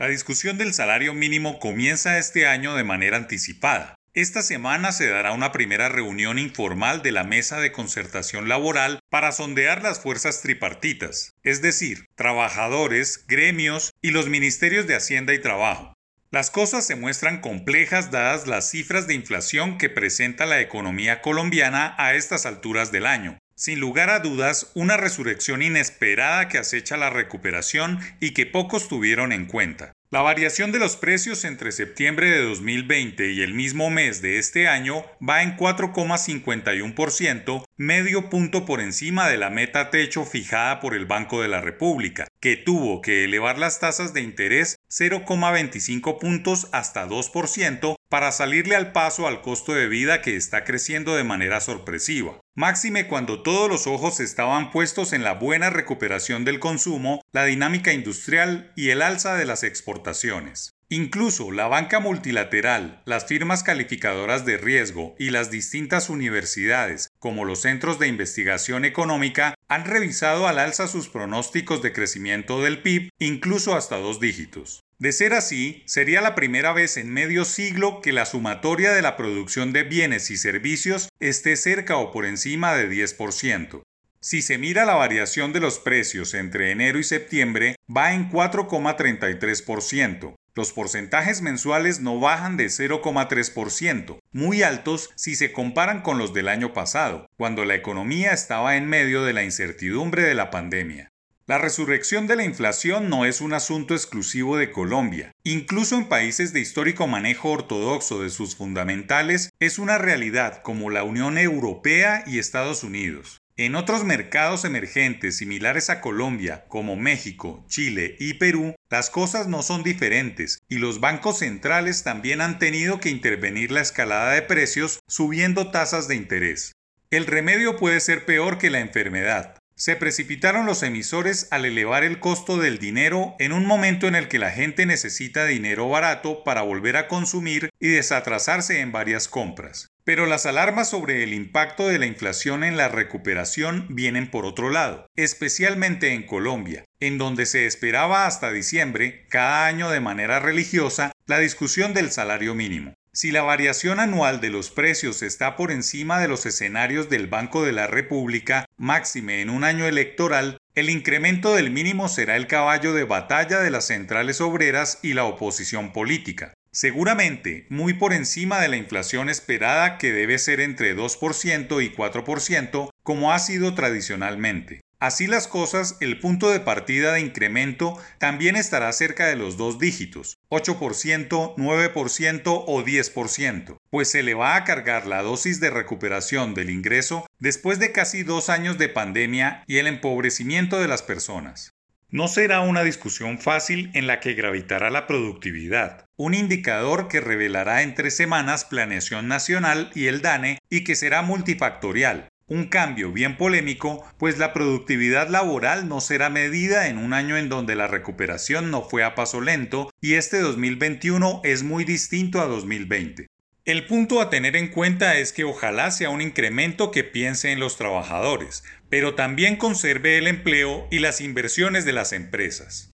La discusión del salario mínimo comienza este año de manera anticipada. Esta semana se dará una primera reunión informal de la Mesa de Concertación Laboral para sondear las fuerzas tripartitas, es decir, trabajadores, gremios y los ministerios de Hacienda y Trabajo. Las cosas se muestran complejas dadas las cifras de inflación que presenta la economía colombiana a estas alturas del año. Sin lugar a dudas, una resurrección inesperada que acecha la recuperación y que pocos tuvieron en cuenta. La variación de los precios entre septiembre de 2020 y el mismo mes de este año va en 4,51%, medio punto por encima de la meta techo fijada por el Banco de la República, que tuvo que elevar las tasas de interés 0,25 puntos hasta 2% para salirle al paso al costo de vida que está creciendo de manera sorpresiva. Máxime cuando todos los ojos estaban puestos en la buena recuperación del consumo, la dinámica industrial y el alza de las exportaciones. Incluso la banca multilateral, las firmas calificadoras de riesgo y las distintas universidades, como los centros de investigación económica, han revisado al alza sus pronósticos de crecimiento del PIB, incluso hasta dos dígitos. De ser así, sería la primera vez en medio siglo que la sumatoria de la producción de bienes y servicios esté cerca o por encima de 10%. Si se mira la variación de los precios entre enero y septiembre, va en 4,33%. Los porcentajes mensuales no bajan de 0,3%, muy altos si se comparan con los del año pasado, cuando la economía estaba en medio de la incertidumbre de la pandemia. La resurrección de la inflación no es un asunto exclusivo de Colombia. Incluso en países de histórico manejo ortodoxo de sus fundamentales es una realidad como la Unión Europea y Estados Unidos. En otros mercados emergentes similares a Colombia, como México, Chile y Perú, las cosas no son diferentes y los bancos centrales también han tenido que intervenir la escalada de precios subiendo tasas de interés. El remedio puede ser peor que la enfermedad, se precipitaron los emisores al elevar el costo del dinero en un momento en el que la gente necesita dinero barato para volver a consumir y desatrasarse en varias compras. Pero las alarmas sobre el impacto de la inflación en la recuperación vienen por otro lado, especialmente en Colombia, en donde se esperaba hasta diciembre, cada año de manera religiosa, la discusión del salario mínimo. Si la variación anual de los precios está por encima de los escenarios del Banco de la República, máxime en un año electoral, el incremento del mínimo será el caballo de batalla de las centrales obreras y la oposición política. Seguramente muy por encima de la inflación esperada que debe ser entre 2% y 4%, como ha sido tradicionalmente. Así las cosas, el punto de partida de incremento también estará cerca de los dos dígitos, 8%, 9% o 10%, pues se le va a cargar la dosis de recuperación del ingreso después de casi dos años de pandemia y el empobrecimiento de las personas. No será una discusión fácil en la que gravitará la productividad, un indicador que revelará en tres semanas Planeación Nacional y el DANE y que será multifactorial, un cambio bien polémico, pues la productividad laboral no será medida en un año en donde la recuperación no fue a paso lento y este 2021 es muy distinto a 2020. El punto a tener en cuenta es que ojalá sea un incremento que piense en los trabajadores, pero también conserve el empleo y las inversiones de las empresas.